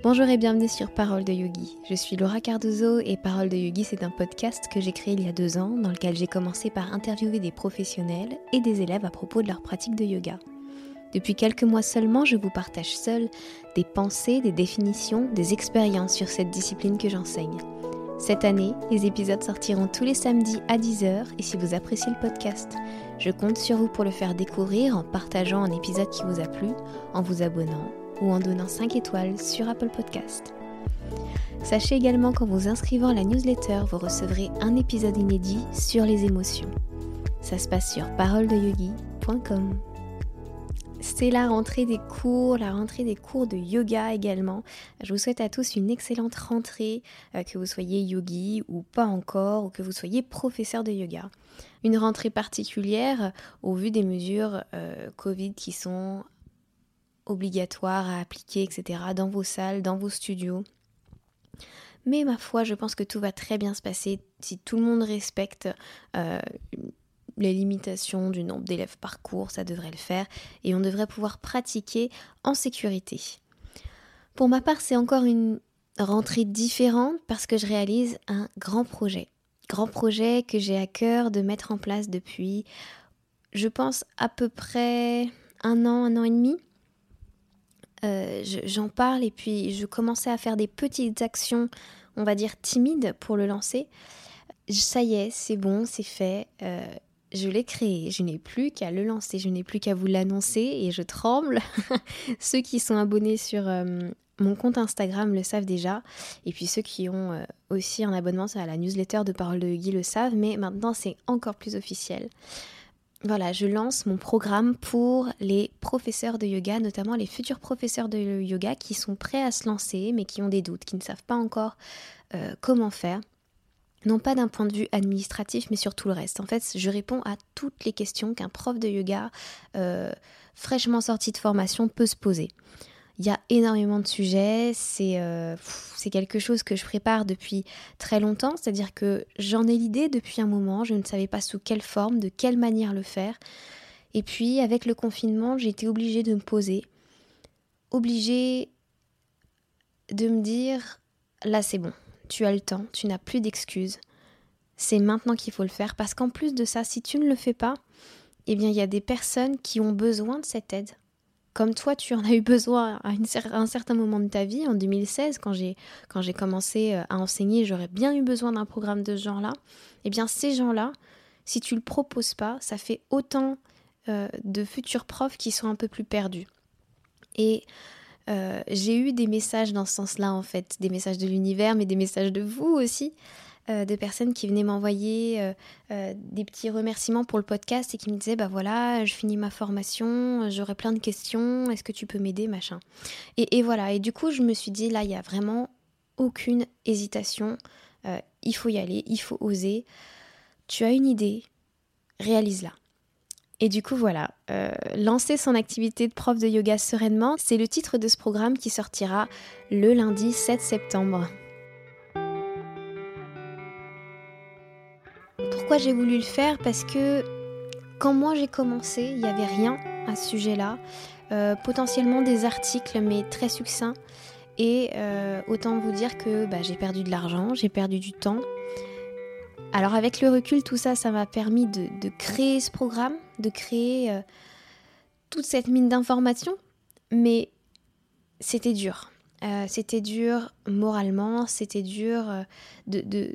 Bonjour et bienvenue sur Parole de Yogi. Je suis Laura Cardozo et Parole de Yogi, c'est un podcast que j'ai créé il y a deux ans dans lequel j'ai commencé par interviewer des professionnels et des élèves à propos de leur pratique de yoga. Depuis quelques mois seulement, je vous partage seul des pensées, des définitions, des expériences sur cette discipline que j'enseigne. Cette année, les épisodes sortiront tous les samedis à 10h et si vous appréciez le podcast, je compte sur vous pour le faire découvrir en partageant un épisode qui vous a plu, en vous abonnant ou en donnant 5 étoiles sur Apple Podcast. Sachez également qu'en vous inscrivant à la newsletter, vous recevrez un épisode inédit sur les émotions. Ça se passe sur paroledeyogi.com. C'est la rentrée des cours, la rentrée des cours de yoga également. Je vous souhaite à tous une excellente rentrée, euh, que vous soyez yogi ou pas encore, ou que vous soyez professeur de yoga. Une rentrée particulière au vu des mesures euh, Covid qui sont obligatoires à appliquer, etc., dans vos salles, dans vos studios. Mais ma foi, je pense que tout va très bien se passer si tout le monde respecte euh, les limitations du nombre d'élèves par cours, ça devrait le faire, et on devrait pouvoir pratiquer en sécurité. Pour ma part, c'est encore une rentrée différente parce que je réalise un grand projet. Grand projet que j'ai à cœur de mettre en place depuis, je pense, à peu près un an, un an et demi. Euh, j'en parle et puis je commençais à faire des petites actions, on va dire timides, pour le lancer. Ça y est, c'est bon, c'est fait. Euh, je l'ai créé, je n'ai plus qu'à le lancer, je n'ai plus qu'à vous l'annoncer et je tremble. ceux qui sont abonnés sur euh, mon compte Instagram le savent déjà, et puis ceux qui ont aussi un abonnement à la newsletter de Parole de Guy le savent, mais maintenant c'est encore plus officiel voilà, je lance mon programme pour les professeurs de yoga, notamment les futurs professeurs de yoga qui sont prêts à se lancer mais qui ont des doutes, qui ne savent pas encore euh, comment faire. Non pas d'un point de vue administratif, mais sur tout le reste. En fait, je réponds à toutes les questions qu'un prof de yoga euh, fraîchement sorti de formation peut se poser. Il y a énormément de sujets, euh, c'est quelque chose que je prépare depuis très longtemps, c'est-à-dire que j'en ai l'idée depuis un moment, je ne savais pas sous quelle forme, de quelle manière le faire. Et puis avec le confinement, j'ai été obligée de me poser, obligée de me dire, là c'est bon, tu as le temps, tu n'as plus d'excuses, c'est maintenant qu'il faut le faire, parce qu'en plus de ça, si tu ne le fais pas, eh bien il y a des personnes qui ont besoin de cette aide comme toi, tu en as eu besoin à, un certain moment de ta vie, en 2016, quand j'ai, commencé euh, à enseigner, j'aurais bien eu besoin d'un programme de ce genre-là. Eh bien, ces gens-là, si tu le proposes pas, ça fait autant euh, de futurs profs qui sont un peu plus perdus. Et euh, j'ai eu des messages dans ce sens-là, en fait, des messages de l'univers, mais des messages de vous aussi, euh, de personnes qui venaient m'envoyer euh, euh, des petits remerciements pour le podcast et qui me disaient bah voilà, je finis ma formation, j'aurais plein de questions, est-ce que tu peux m'aider, machin. Et, voilà, et du coup je me suis dit là, il y a vraiment aucune hésitation, il faut y aller, il faut oser. Tu as une idée, réalise-la. Et du coup, voilà, lancer son activité de prof de yoga sereinement, c'est le titre de ce programme qui sortira le lundi 7 septembre. Pourquoi j'ai voulu le faire Parce que quand moi j'ai commencé, il n'y avait rien à ce sujet-là. Euh, potentiellement des articles, mais très succincts. Et euh, autant vous dire que bah, j'ai perdu de l'argent, j'ai perdu du temps. Alors avec le recul, tout ça, ça m'a permis de, créer ce programme, de créer euh, toute cette mine d'informations. Mais c'était dur. c'était dur moralement, c'était dur de,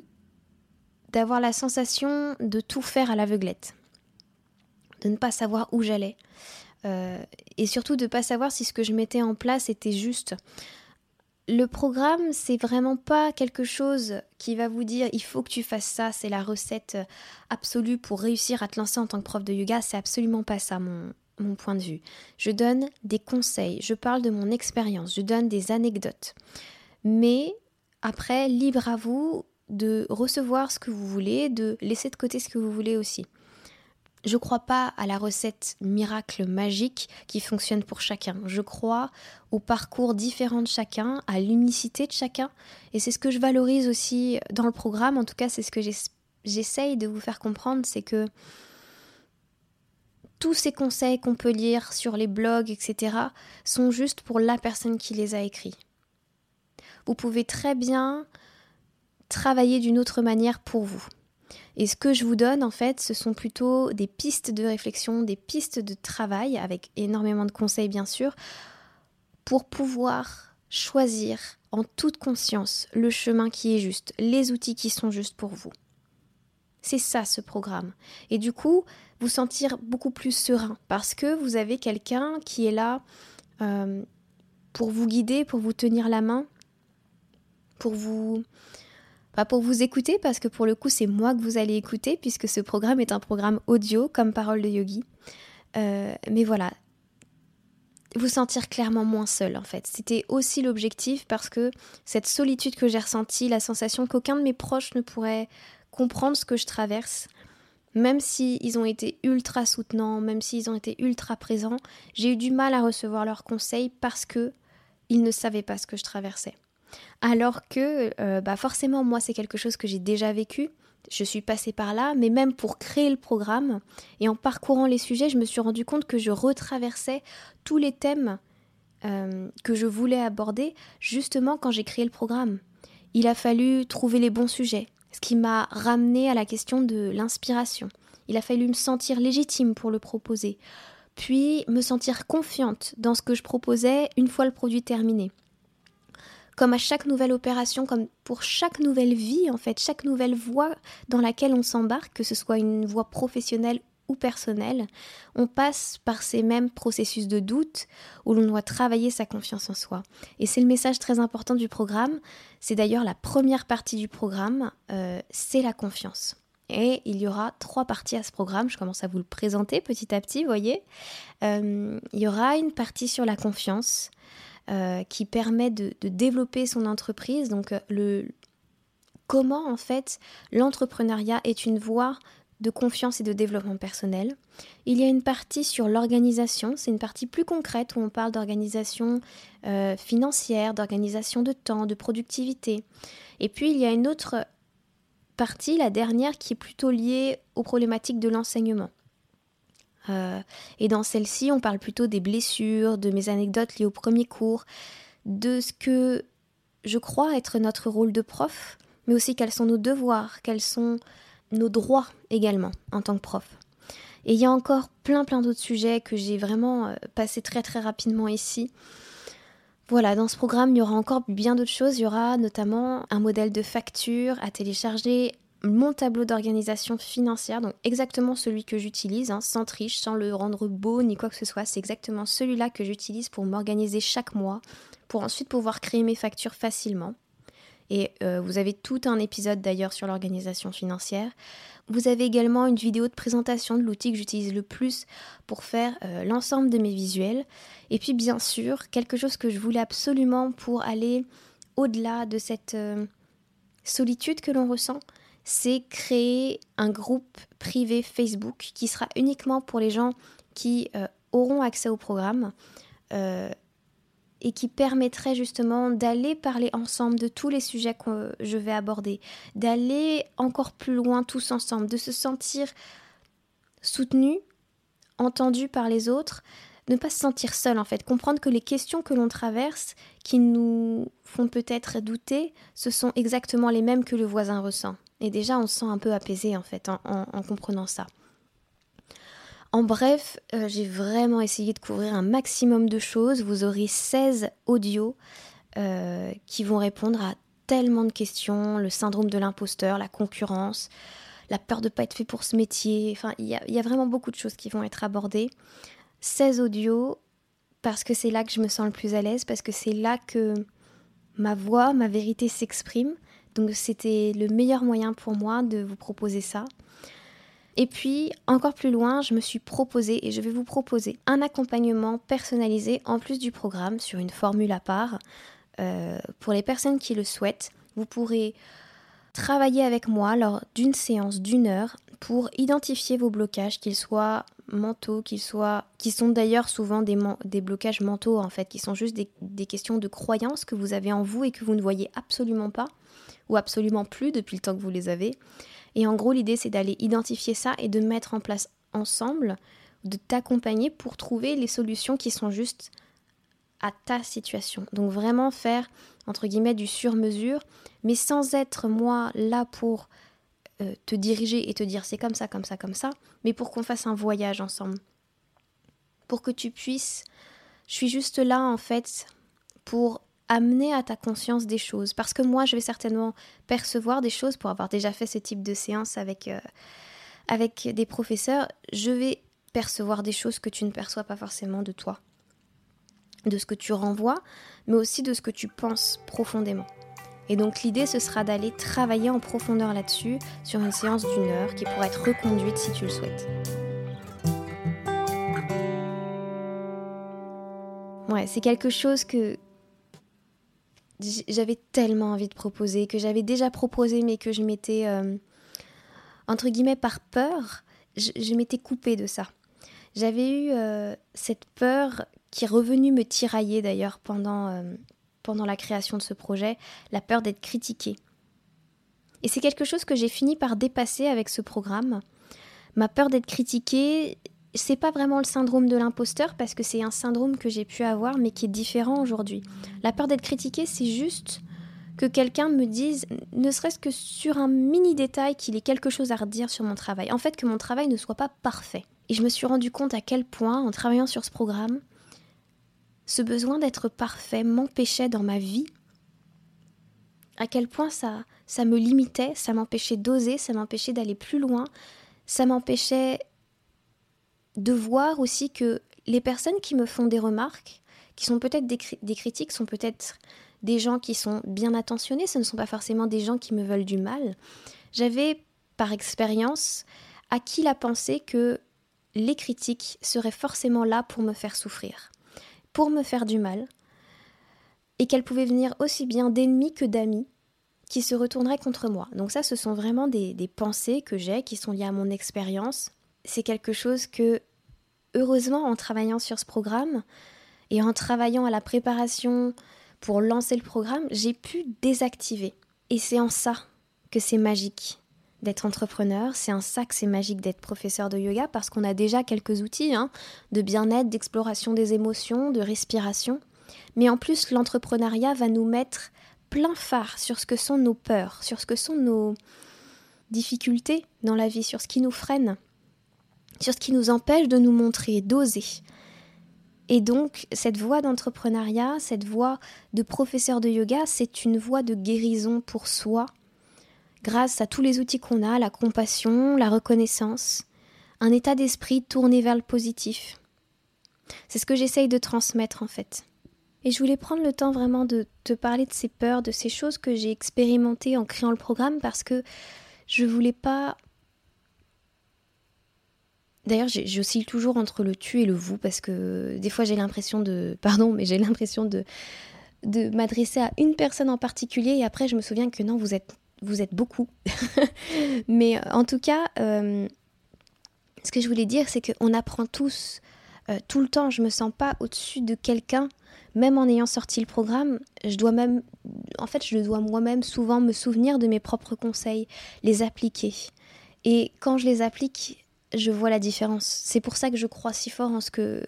d'avoir la sensation de tout faire à l'aveuglette, de ne pas savoir où j'allais, euh, et surtout de ne pas savoir si ce que je mettais en place était juste. Le programme, c'est vraiment pas quelque chose qui va vous dire il faut que tu fasses ça, c'est la recette absolue pour réussir à te lancer en tant que prof de yoga, c'est absolument pas ça mon, mon point de vue. Je donne des conseils, je parle de mon expérience, je donne des anecdotes. Mais après, libre à vous de recevoir ce que vous voulez, de laisser de côté ce que vous voulez aussi. Je ne crois pas à la recette miracle magique qui fonctionne pour chacun. Je crois au parcours différent de chacun, à l'unicité de chacun. Et c'est ce que je valorise aussi dans le programme. En tout cas, c'est ce que j'essaye de vous faire comprendre. C'est que tous ces conseils qu'on peut lire sur les blogs, etc., sont juste pour la personne qui les a écrits. vous pouvez très bien travailler d'une autre manière pour vous. Et ce que je vous donne, en fait, ce sont plutôt des pistes de réflexion, des pistes de travail, avec énormément de conseils, bien sûr, pour pouvoir choisir en toute conscience le chemin qui est juste, les outils qui sont justes pour vous. C'est ça ce programme. Et du coup, vous sentir beaucoup plus serein parce que vous avez quelqu'un qui est là euh, pour vous guider, pour vous tenir la main, pour vous pas pour vous écouter, parce que pour le coup, c'est moi que vous allez écouter, puisque ce programme est un programme audio, comme Parole de Yogi. Euh, mais voilà, vous sentir clairement moins seul, en fait. C'était aussi l'objectif, parce que cette solitude que j'ai ressentie, la sensation qu'aucun de mes proches ne pourrait comprendre ce que je traverse, même s'ils ont été ultra soutenants, même s'ils ont été ultra présents, j'ai eu du mal à recevoir leurs conseils parce que ils ne savaient pas ce que je traversais. Alors que, euh, bah forcément, moi, c'est quelque chose que j'ai déjà vécu. Je suis passée par là, mais même pour créer le programme et en parcourant les sujets, je me suis rendu compte que je retraversais tous les thèmes euh, que je voulais aborder justement quand j'ai créé le programme. Il a fallu trouver les bons sujets, ce qui m'a ramené à la question de l'inspiration. Il a fallu me sentir légitime pour le proposer, puis me sentir confiante dans ce que je proposais une fois le produit terminé comme à chaque nouvelle opération, comme pour chaque nouvelle vie, en fait, chaque nouvelle voie dans laquelle on s'embarque, que ce soit une voie professionnelle ou personnelle, on passe par ces mêmes processus de doute où l'on doit travailler sa confiance en soi. Et c'est le message très important du programme. C'est d'ailleurs la première partie du programme, euh, c'est la confiance. Et il y aura trois parties à ce programme. Je commence à vous le présenter petit à petit, voyez. Euh, il y aura une partie sur la confiance, qui permet de, développer son entreprise. Donc euh, le comment en fait l'entrepreneuriat est une voie de confiance et de développement personnel. Il y a une partie sur l'organisation, c'est une partie plus concrète où on parle d'organisation euh, financière, d'organisation de temps, de productivité. Et puis il y a une autre partie, la dernière, qui est plutôt liée aux problématiques de l'enseignement. Euh, et dans celle-ci, on parle plutôt des blessures, de mes anecdotes liées au premier cours, de ce que je crois être notre rôle de prof, mais aussi quels sont nos devoirs, quels sont nos droits également en tant que prof. Et il y a encore plein plein d'autres sujets que j'ai vraiment euh, passé très très rapidement ici. Voilà, dans ce programme, il y aura encore bien d'autres choses. Il y aura notamment un modèle de facture à télécharger mon tableau d'organisation financière, donc exactement celui que j'utilise, hein, sans triche, sans le rendre beau ni quoi que ce soit. C'est exactement celui-là que j'utilise pour m'organiser chaque mois, pour ensuite pouvoir créer mes factures facilement. Et euh, vous avez tout un épisode d'ailleurs sur l'organisation financière. Vous avez également une vidéo de présentation de l'outil que j'utilise le plus pour faire euh, l'ensemble de mes visuels. Et puis bien sûr, quelque chose que je voulais absolument pour aller au-delà de cette euh, solitude que l'on ressent, c'est créer un groupe privé Facebook qui sera uniquement pour les gens qui euh, auront accès au programme euh, et qui permettrait justement d'aller parler ensemble de tous les sujets que je vais aborder, d'aller encore plus loin tous ensemble, de se sentir soutenu, entendu par les autres, ne pas se sentir seul en fait, comprendre que les questions que l'on traverse, qui nous font peut-être douter, ce sont exactement les mêmes que le voisin ressent. Et déjà, on se sent un peu apaisé en fait en, comprenant ça. En bref, euh, j'ai vraiment essayé de couvrir un maximum de choses. Vous aurez 16 audios euh, qui vont répondre à tellement de questions, le syndrome de l'imposteur, la concurrence, la peur de ne pas être fait pour ce métier. Enfin, il y, y, a vraiment beaucoup de choses qui vont être abordées. 16 audios parce que c'est là que je me sens le plus à l'aise, parce que c'est là que ma voix, ma vérité s'exprime. Donc c'était le meilleur moyen pour moi de vous proposer ça. Et puis, encore plus loin, je me suis proposé et je vais vous proposer un accompagnement personnalisé en plus du programme sur une formule à part. Euh, pour les personnes qui le souhaitent, vous pourrez travailler avec moi lors d'une séance d'une heure pour identifier vos blocages, qu'ils soient mentaux, qu'ils soient, qui sont d'ailleurs souvent des, blocages mentaux en fait, qui sont juste des, des questions de croyances que vous avez en vous et que vous ne voyez absolument pas ou absolument plus depuis le temps que vous les avez. Et en gros, l'idée, c'est d'aller identifier ça et de mettre en place ensemble, de t'accompagner pour trouver les solutions qui sont justes à ta situation. Donc vraiment faire, entre guillemets, du sur-mesure, mais sans être moi là pour euh, te diriger et te dire c'est comme ça, comme ça, comme ça, mais pour qu'on fasse un voyage ensemble. Pour que tu puisses... Je suis juste là en fait pour amener à ta conscience des choses. Parce que moi, je vais certainement percevoir des choses pour avoir déjà fait ce type de séance avec, euh, avec des professeurs. Je vais percevoir des choses que tu ne perçois pas forcément de toi de ce que tu renvoies, mais aussi de ce que tu penses profondément. Et donc l'idée, ce sera d'aller travailler en profondeur là-dessus sur une séance d'une heure qui pourrait être reconduite si tu le souhaites. Ouais, c'est quelque chose que j'avais tellement envie de proposer, que j'avais déjà proposé, mais que je m'étais, euh, entre guillemets, par peur, je, m'étais coupée de ça. J'avais eu euh, cette peur qui est revenu me tirailler d'ailleurs pendant, euh, pendant la création de ce projet, la peur d'être critiquée. Et c'est quelque chose que j'ai fini par dépasser avec ce programme. Ma peur d'être critiquée, c'est pas vraiment le syndrome de l'imposteur parce que c'est un syndrome que j'ai pu avoir mais qui est différent aujourd'hui. La peur d'être critiquée, c'est juste que quelqu'un me dise, ne serait-ce que sur un mini détail, qu'il ait quelque chose à redire sur mon travail. En fait, que mon travail ne soit pas parfait. Et je me suis rendu compte à quel point, en travaillant sur ce programme, ce besoin d'être parfait m'empêchait dans ma vie, à quel point ça, ça me limitait, ça m'empêchait d'oser, ça m'empêchait d'aller plus loin, ça m'empêchait de voir aussi que les personnes qui me font des remarques, qui sont peut-être des, critiques, sont peut-être des gens qui sont bien attentionnés, ce ne sont pas forcément des gens qui me veulent du mal. J'avais, par expérience, acquis la pensée que les critiques seraient forcément là pour me faire souffrir pour me faire du mal, et qu'elle pouvait venir aussi bien d'ennemis que d'amis qui se retourneraient contre moi. Donc ça, ce sont vraiment des, pensées que j'ai, qui sont liées à mon expérience. C'est quelque chose que, heureusement, en travaillant sur ce programme, et en travaillant à la préparation pour lancer le programme, j'ai pu désactiver. Et c'est en ça que c'est magique d'être entrepreneur, c'est un sac, c'est magique d'être professeur de yoga parce qu'on a déjà quelques outils hein, de bien-être, d'exploration des émotions, de respiration. Mais en plus, l'entrepreneuriat va nous mettre plein phare sur ce que sont nos peurs, sur ce que sont nos difficultés dans la vie, sur ce qui nous freine, sur ce qui nous empêche de nous montrer, d'oser. Et donc, cette voie d'entrepreneuriat, cette voie de professeur de yoga, c'est une voie de guérison pour soi, grâce à tous les outils qu'on a, la compassion, la reconnaissance, un état d'esprit tourné vers le positif. C'est ce que j'essaye de transmettre en fait. Et je voulais prendre le temps vraiment de te parler de ces peurs, de ces choses que j'ai expérimentées en créant le programme parce que je voulais pas. D'ailleurs, j'oscille toujours entre le tu et le vous parce que des fois j'ai l'impression de. Pardon, mais j'ai l'impression de, m'adresser à une personne en particulier et après je me souviens que non, vous êtes vous êtes beaucoup. Mais euh, en tout cas, euh, ce que je voulais dire, c'est qu'on apprend tous euh, tout le temps. Je me sens pas au-dessus de quelqu'un, même en ayant sorti le programme. Je dois même, en fait, je dois moi-même souvent me souvenir de mes propres conseils, les appliquer. Et quand je les applique, je vois la différence. C'est pour ça que je crois si fort en ce que,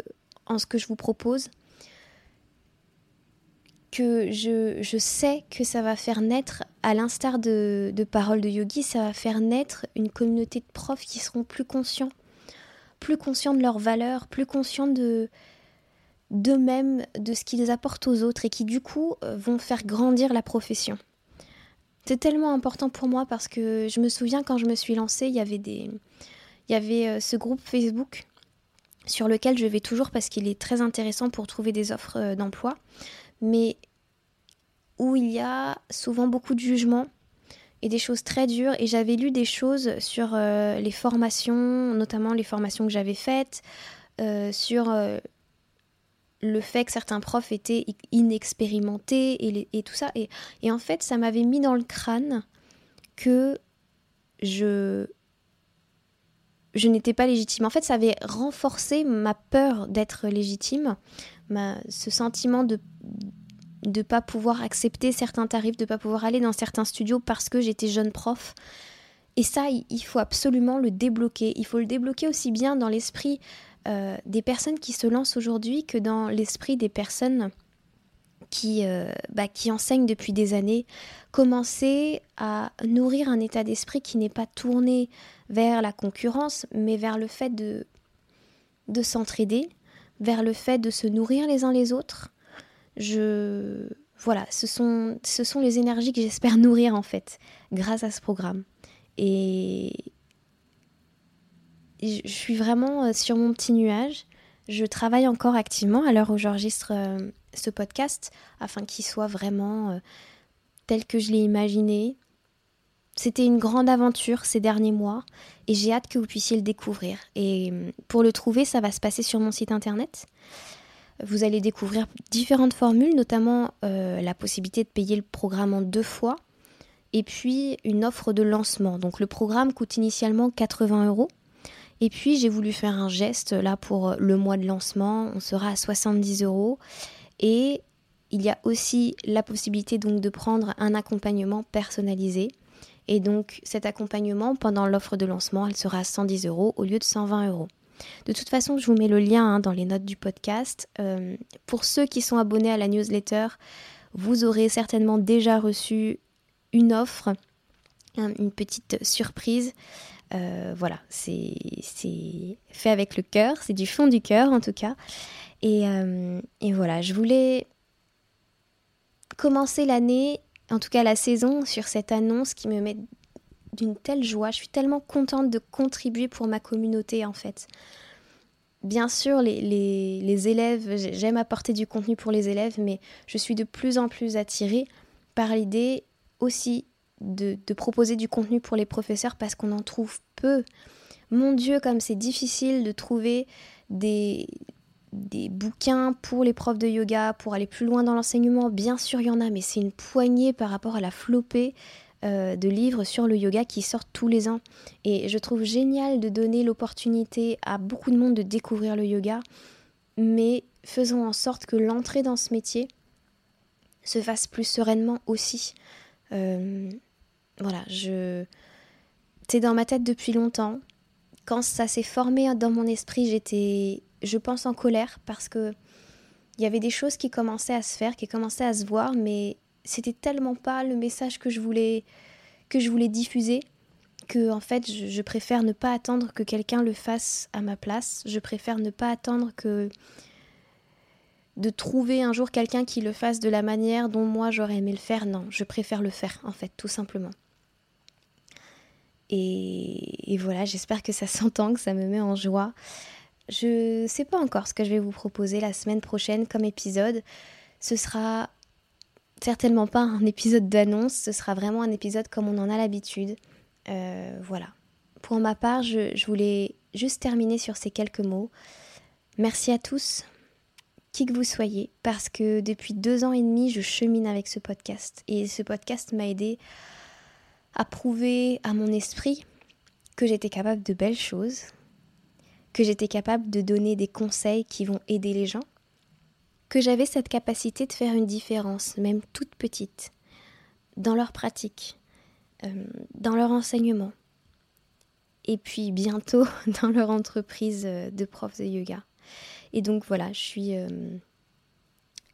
en ce que je vous propose que je, je, sais que ça va faire naître, à l'instar de, de Paroles de Yogi, ça va faire naître une communauté de profs qui seront plus conscients, plus conscients de leurs valeurs, plus conscients de d'eux-mêmes, de ce qu'ils apportent aux autres et qui du coup euh, vont faire grandir la profession. C'est tellement important pour moi parce que je me souviens quand je me suis lancée, il y avait des il y avait euh, ce groupe Facebook sur lequel je vais toujours parce qu'il est très intéressant pour trouver des offres euh, d'emploi mais où il y a souvent beaucoup de jugements et des choses très dures. Et j'avais lu des choses sur euh, les formations, notamment les formations que j'avais faites, sur le fait que certains profs étaient inexpérimentés et, tout ça. Et, en fait, ça m'avait mis dans le crâne que je, je n'étais pas légitime. En fait, ça avait renforcé ma peur d'être légitime, ce sentiment de de pas pouvoir accepter certains tarifs, de pas pouvoir aller dans certains studios parce que j'étais jeune prof. Et ça, il faut absolument le débloquer. Il faut le débloquer aussi bien dans l'esprit euh, des personnes qui se lancent aujourd'hui que dans l'esprit des personnes qui, euh, bah, qui enseigne depuis des années, commencer à nourrir un état d'esprit qui n'est pas tourné vers la concurrence, mais vers le fait de, de s'entraider, vers le fait de se nourrir les uns les autres. Je voilà, ce sont, ce sont les énergies que j'espère nourrir en fait grâce à ce programme. Et je suis vraiment euh, sur mon petit nuage. Je travaille encore activement à l'heure où j'enregistre euh, ce podcast afin qu'il soit vraiment euh, tel que je l'ai imaginé. C'était une grande aventure ces derniers mois et j'ai hâte que vous puissiez le découvrir. Et pour le trouver, ça va se passer sur mon site internet. Vous allez découvrir différentes formules, notamment la possibilité de payer le programme en deux fois et puis une offre de lancement. Donc le programme coûte initialement 80 euros et puis j'ai voulu faire un geste là pour le mois de lancement, on sera à 70 euros. Et il y a aussi la possibilité donc de prendre un accompagnement personnalisé. Et donc cet accompagnement pendant l'offre de lancement, elle sera à 110 euros au lieu de 120 euros. De toute façon, je vous mets le lien hein, dans les notes du podcast. Euh, pour ceux qui sont abonnés à la newsletter, vous aurez certainement déjà reçu une offre, une petite surprise euh, voilà, c'est fait avec le cœur, c'est du fond du cœur en tout cas. Et, euh, et voilà, je voulais commencer l'année, en tout cas la saison, sur cette annonce qui me met d'une telle joie. Je suis tellement contente de contribuer pour ma communauté en fait. Bien sûr, les élèves, j'aime apporter du contenu pour les élèves, mais je suis de plus en plus attirée par l'idée aussi de, proposer du contenu pour les professeurs parce qu'on en trouve peu. Mon Dieu, comme c'est difficile de trouver des, des bouquins pour les profs de yoga, pour aller plus loin dans l'enseignement. Bien sûr, il y en a, mais c'est une poignée par rapport à la flopée euh, de livres sur le yoga qui sortent tous les ans. Et je trouve génial de donner l'opportunité à beaucoup de monde de découvrir le yoga, mais faisons en sorte que l'entrée dans ce métier se fasse plus sereinement aussi. Euh, voilà, je. C'est dans ma tête depuis longtemps. Quand ça s'est formé dans mon esprit, j'étais, je pense, en colère parce que il y avait des choses qui commençaient à se faire, qui commençaient à se voir, mais c'était tellement pas le message que je voulais que je voulais diffuser que en fait je, préfère ne pas attendre que quelqu'un le fasse à ma place. Je préfère ne pas attendre que de trouver un jour quelqu'un qui le fasse de la manière dont moi j'aurais aimé le faire. Non, je préfère le faire en fait, tout simplement. Et, voilà, j'espère que ça s'entend, que ça me met en joie. Je ne sais pas encore ce que je vais vous proposer la semaine prochaine comme épisode. Ce sera certainement pas un épisode d'annonce, ce sera vraiment un épisode comme on en a l'habitude. Euh, voilà. Pour ma part, je, je, voulais juste terminer sur ces quelques mots. Merci à tous, qui que vous soyez, parce que depuis deux ans et demi, je chemine avec ce podcast. Et ce podcast m'a aidé à prouver à mon esprit que j'étais capable de belles choses, que j'étais capable de donner des conseils qui vont aider les gens, que j'avais cette capacité de faire une différence, même toute petite, dans leur pratique, euh, dans leur enseignement, et puis bientôt dans leur entreprise euh, de profs de yoga. Et donc voilà, je suis... Euh,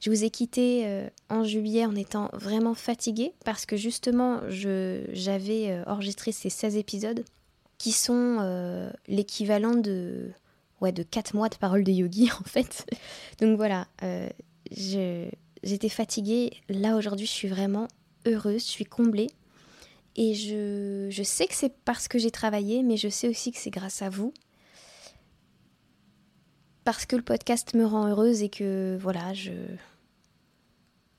je vous ai quitté en juillet en étant vraiment fatiguée parce que justement j'avais enregistré ces 16 épisodes qui sont euh, l'équivalent de, ouais, de 4 mois de paroles de yogi en fait. Donc voilà, j'étais fatiguée. Là aujourd'hui je suis vraiment heureuse, je suis comblée. Et je, je sais que c'est parce que j'ai travaillé, mais je sais aussi que c'est grâce à vous parce que le podcast me rend heureuse et que voilà, je,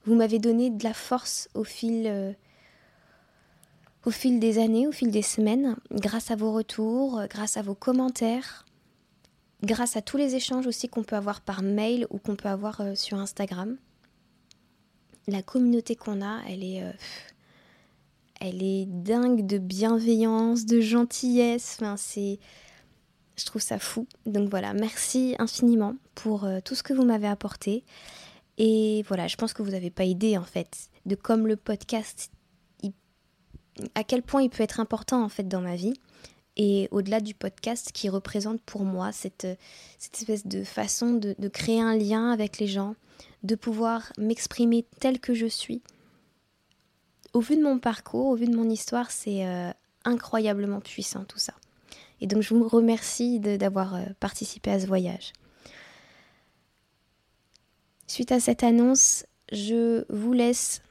vous m'avez donné de la force au fil, euh, au fil des années, au fil des semaines, grâce à vos retours, grâce à vos commentaires, grâce à tous les échanges aussi qu'on peut avoir par mail ou qu'on peut avoir euh, sur Instagram. La communauté qu'on a, elle est, euh, elle est dingue de bienveillance, de gentillesse. Enfin, je trouve ça fou. Donc voilà, merci infiniment pour tout ce que vous m'avez apporté. Et voilà, je pense que vous n'avez pas idée en fait de comme le podcast, à quel point il peut être important en fait dans ma vie. Et au-delà du podcast qui représente pour moi cette, cette espèce de façon de, créer un lien avec les gens, de pouvoir m'exprimer tel que je suis. Au vu de mon parcours, au vu de mon histoire, c'est euh, incroyablement puissant tout ça. Et donc je vous remercie d'avoir euh, participé à ce voyage. Suite à cette annonce, je vous laisse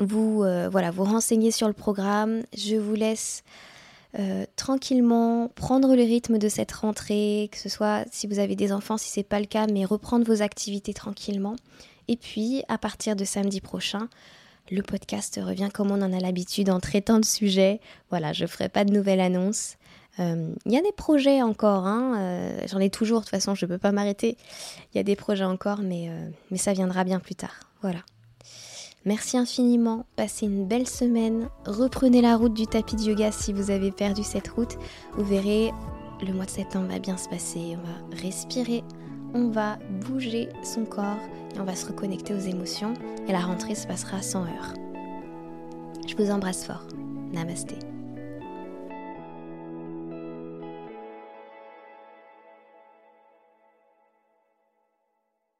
vous, euh, voilà, vous renseigner sur le programme. Je vous laisse euh, tranquillement prendre le rythme de cette rentrée, que ce soit si vous avez des enfants, si c'est pas le cas, mais reprendre vos activités tranquillement. Et puis, à partir de samedi prochain, le podcast revient comme on en a l'habitude en traitant de sujets. Voilà, je ferai pas de nouvelles annonces. Euh, il y a des projets encore, hein, euh, j'en ai toujours, de toute façon je ne peux pas m'arrêter. Il y a des projets encore, mais, mais ça viendra bien plus tard. Voilà. Merci infiniment, passez une belle semaine, reprenez la route du tapis de yoga si vous avez perdu cette route. Vous verrez, le mois de septembre va bien se passer, on va respirer, on va bouger son corps et on va se reconnecter aux émotions et la rentrée se passera sans heure. Je vous embrasse fort. Namasté.